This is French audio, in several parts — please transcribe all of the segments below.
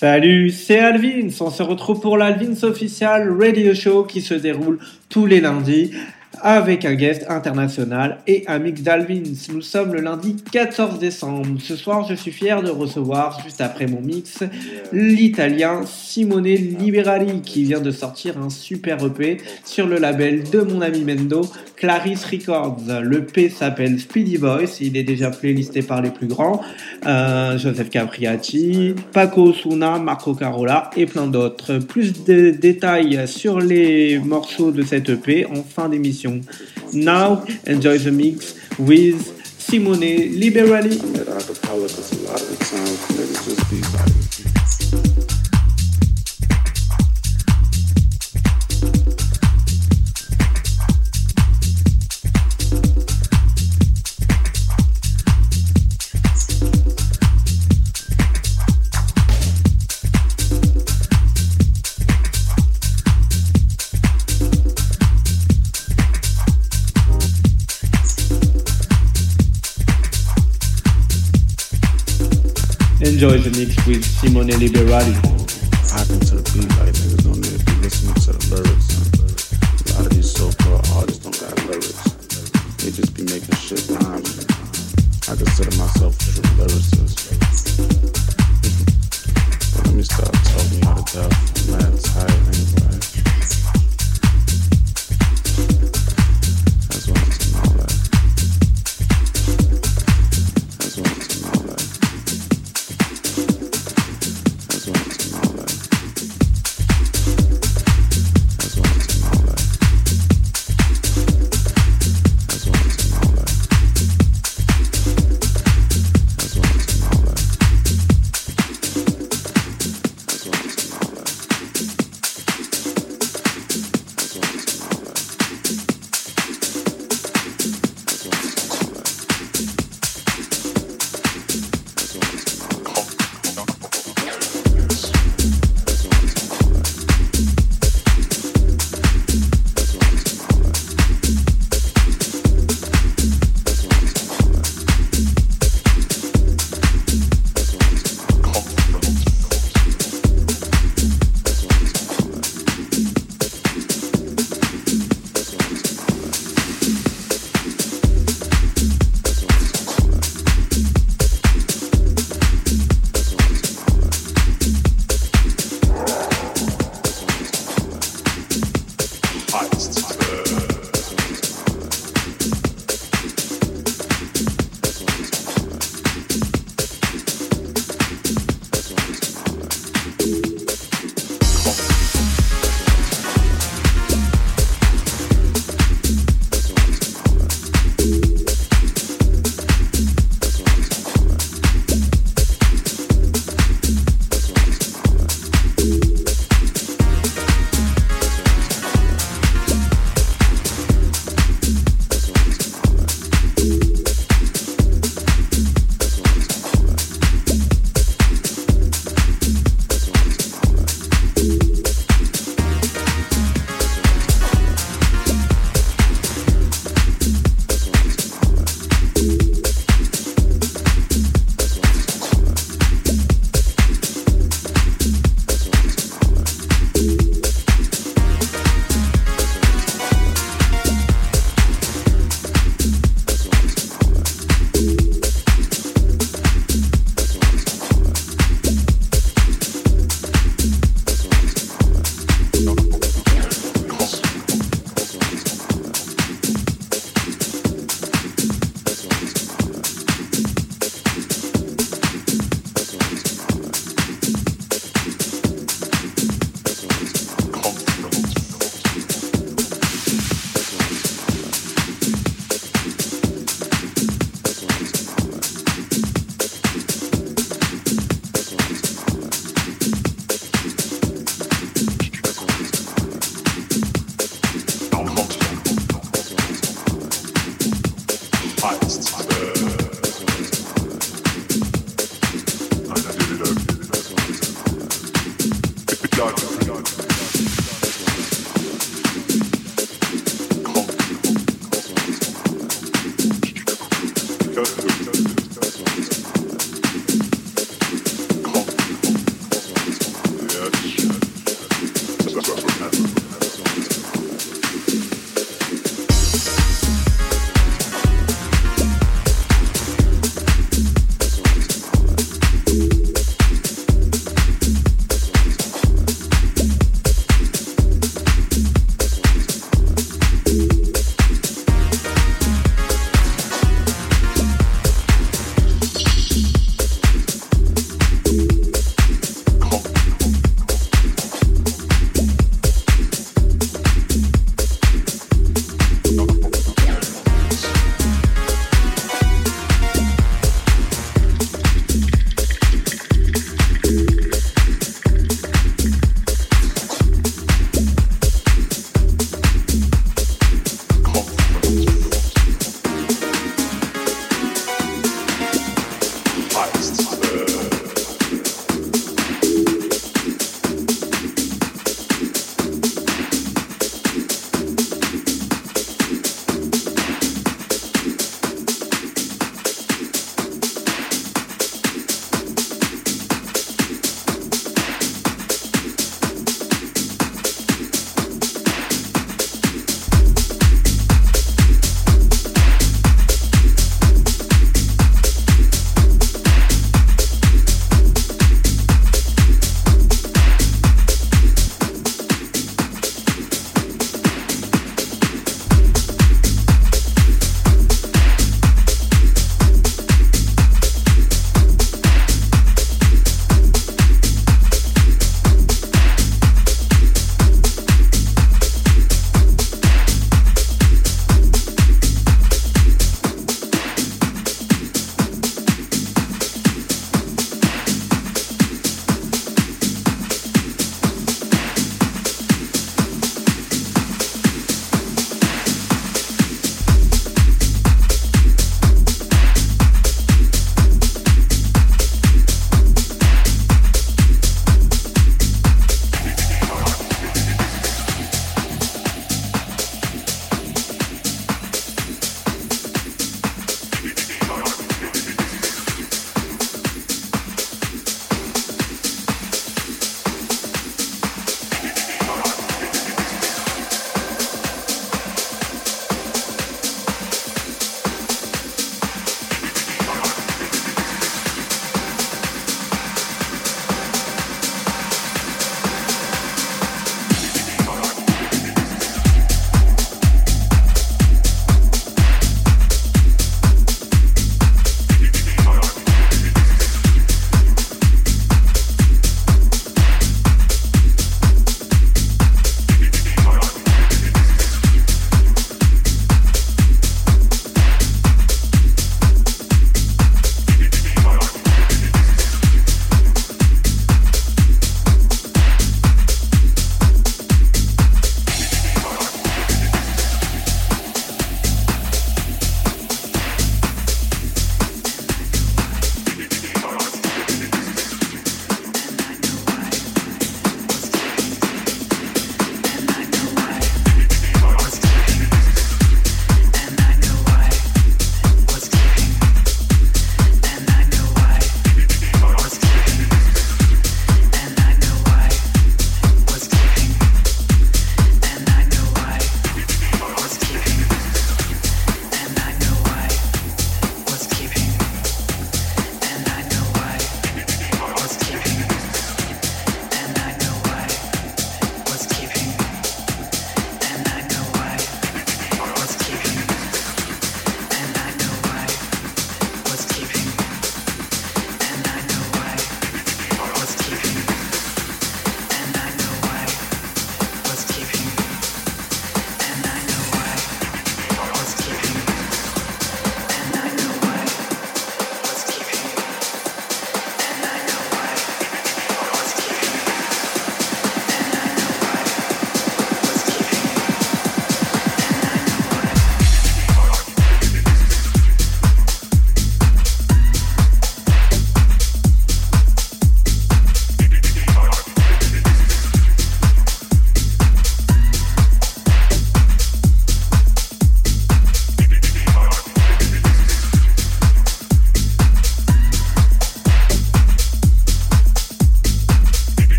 Salut, c'est Alvins. On se retrouve pour l'Alvins Official Radio Show qui se déroule tous les lundis avec un guest international et un mix d'Alvins. Nous sommes le lundi 14 décembre. Ce soir, je suis fier de recevoir, juste après mon mix, l'italien Simone Liberali qui vient de sortir un super EP sur le label de mon ami Mendo, Clarice Records. Le P s'appelle Speedy Voice, il est déjà playlisté par les plus grands, euh, Joseph Capriati, Paco Suna, Marco Carola et plein d'autres. Plus de détails sur les morceaux de cette EP en fin d'émission. Now, enjoy the mix with Simone Liberali. with Simone Liberali. To be like.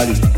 Liberali.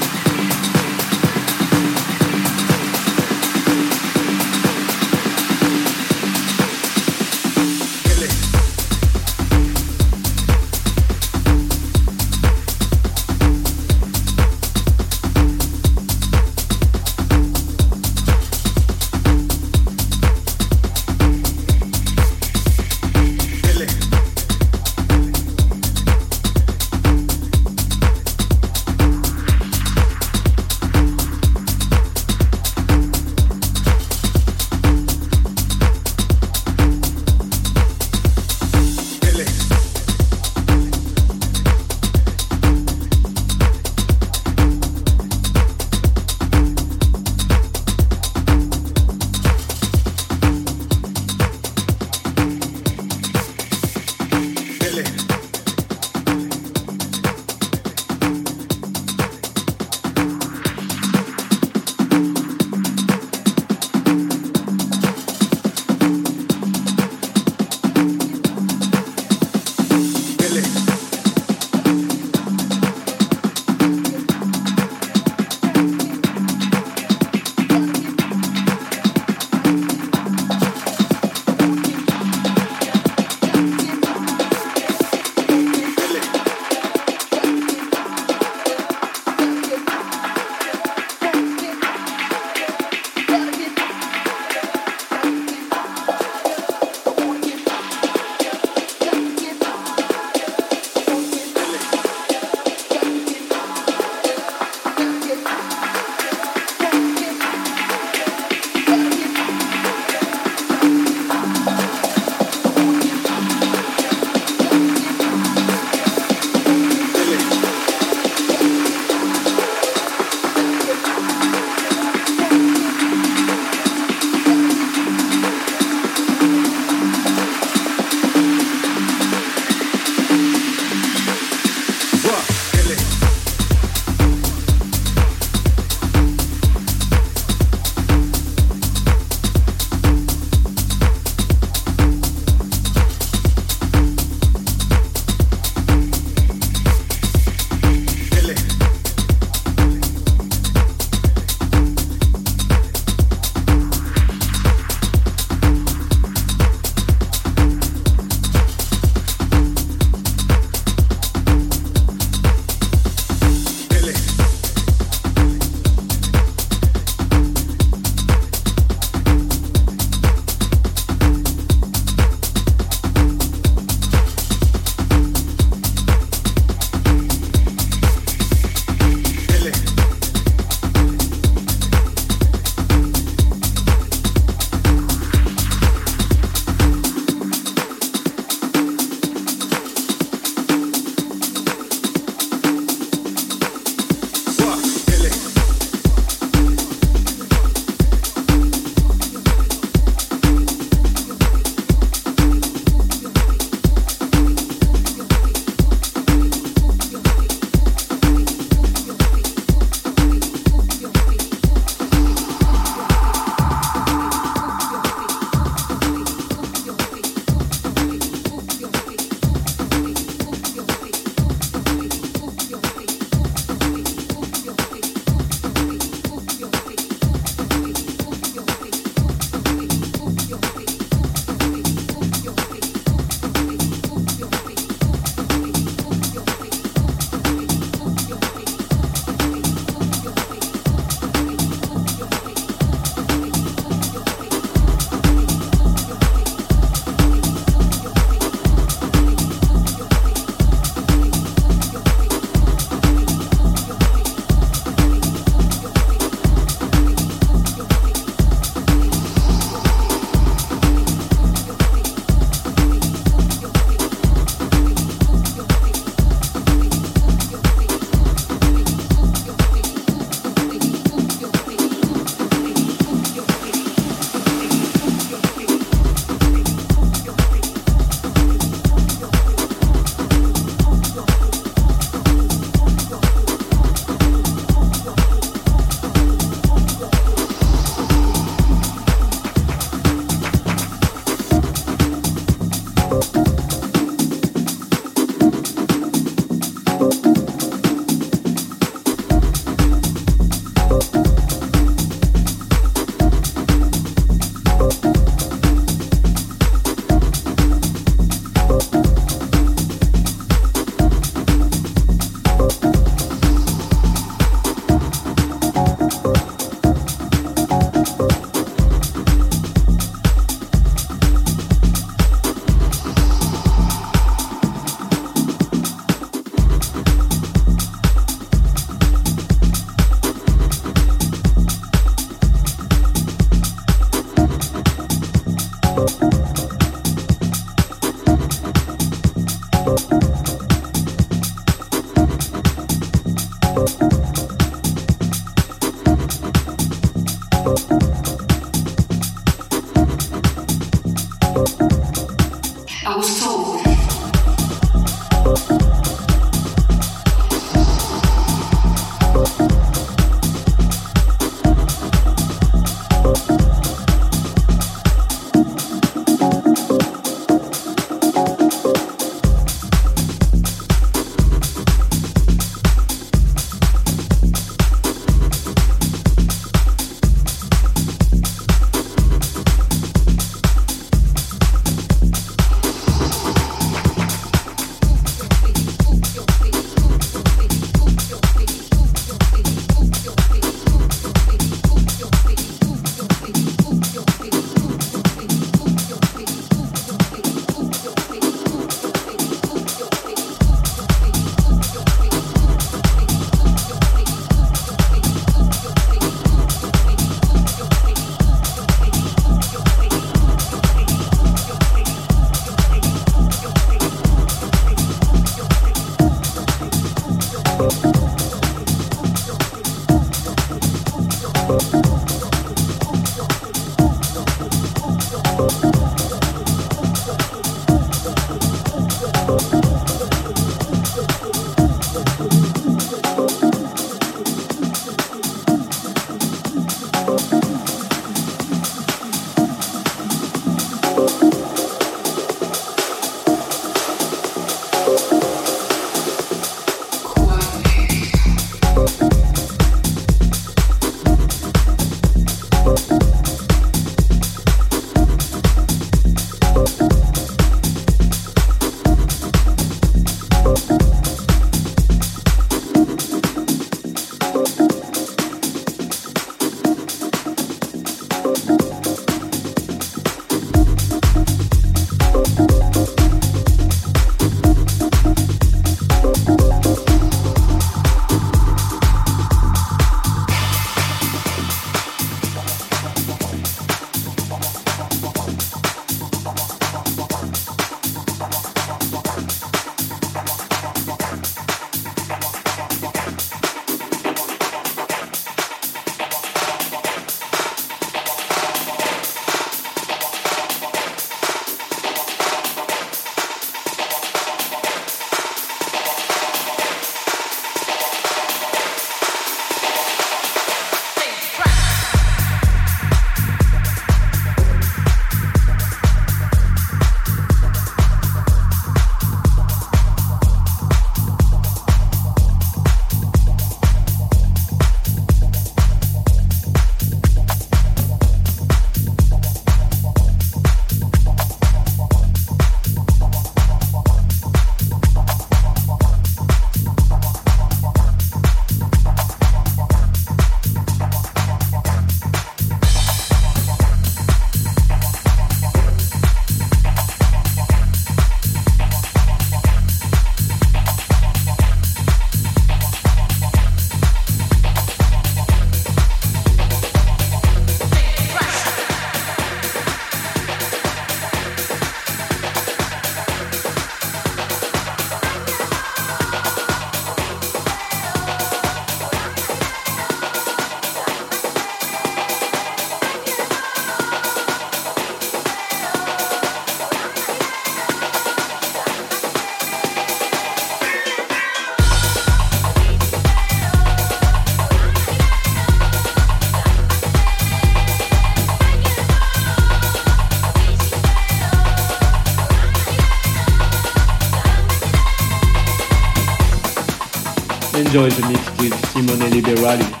Enjoy the mix with Simone Liberali.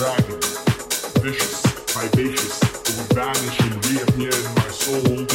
dragon, vicious, vivacious, who would vanish and reappear in my soul.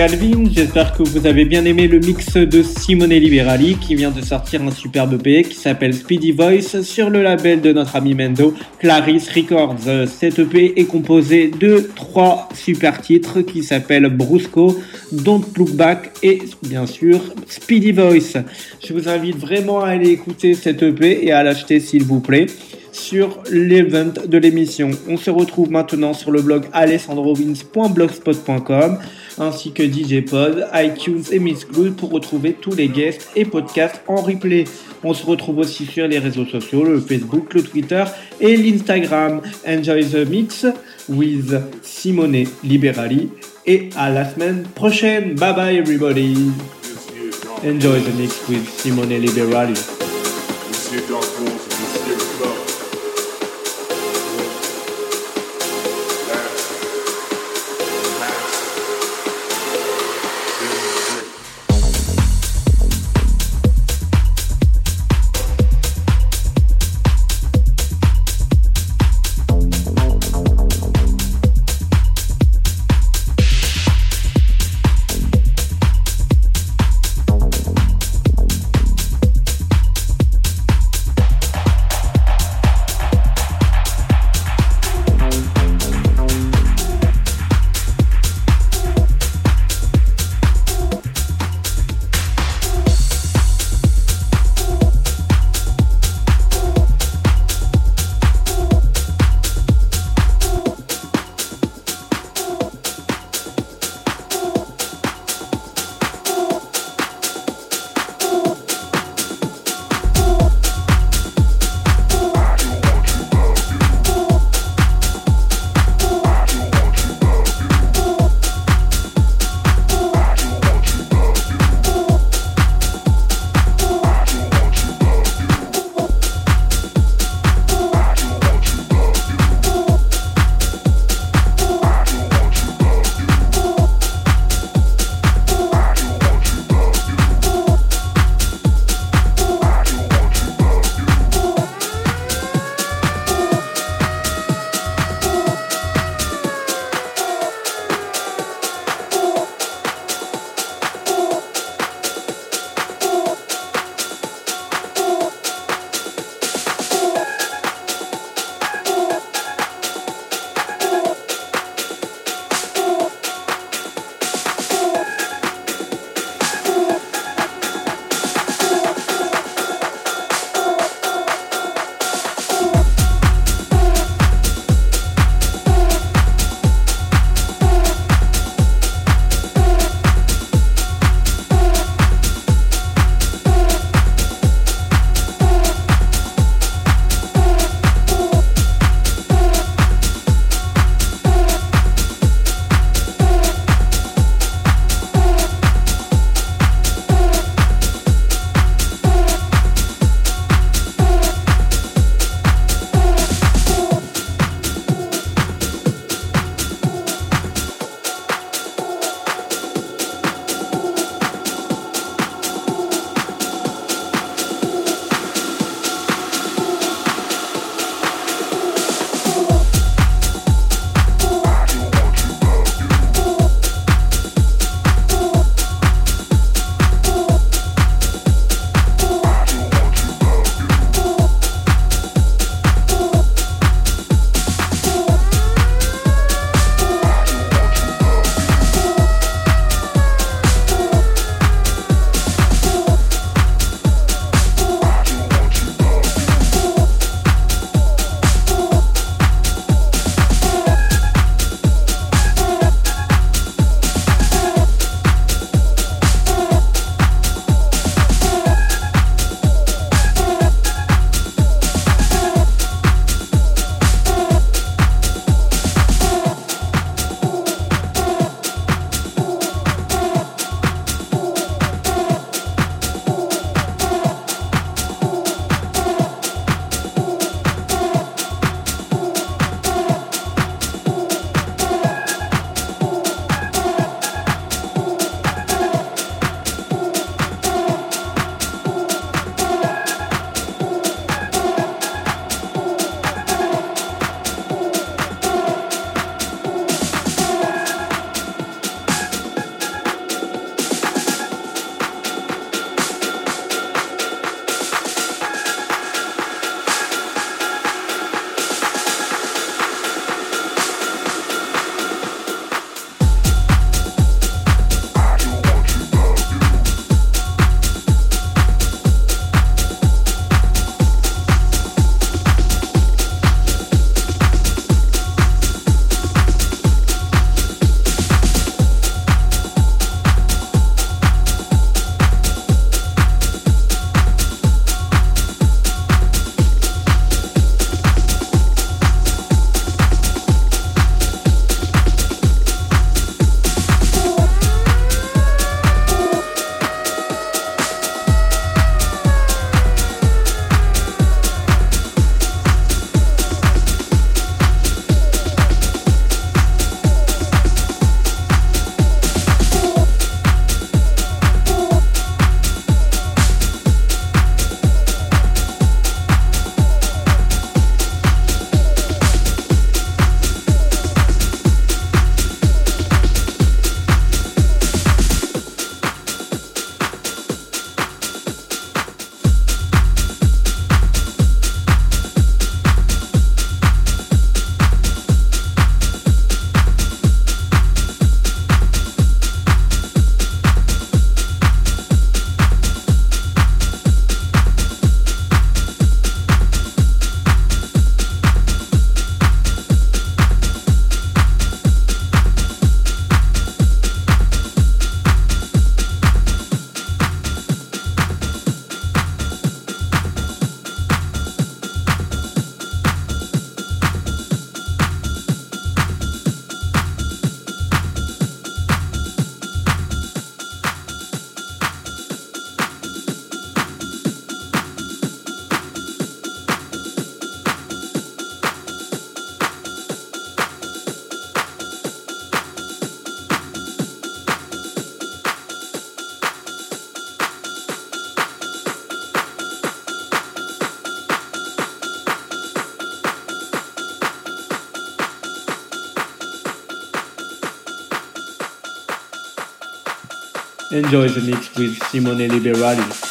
Alvin. J'espère que vous avez bien aimé le mix de Simone Liberali qui vient de sortir un superbe EP qui s'appelle Speedy Voice sur le label de notre ami Mendo, Clarisse Records. Cet EP est composé de trois super titres qui s'appellent Brusco, Don't Look Back et bien sûr Speedy Voice. Je vous invite vraiment à aller écouter cet EP et à l'acheter s'il vous plaît sur l'event de l'émission. On se retrouve maintenant sur le blog alessandrovins.blogspot.com ainsi que DJ Pod, iTunes et Mixcloud pour retrouver tous les guests et podcasts en replay. On se retrouve aussi sur les réseaux sociaux, le Facebook, le Twitter et l'Instagram. Enjoy the mix with Simone Liberali et à la semaine prochaine. Bye bye everybody. Enjoy the mix with Simone Liberali. Enjoy the mix with Simone Liberali.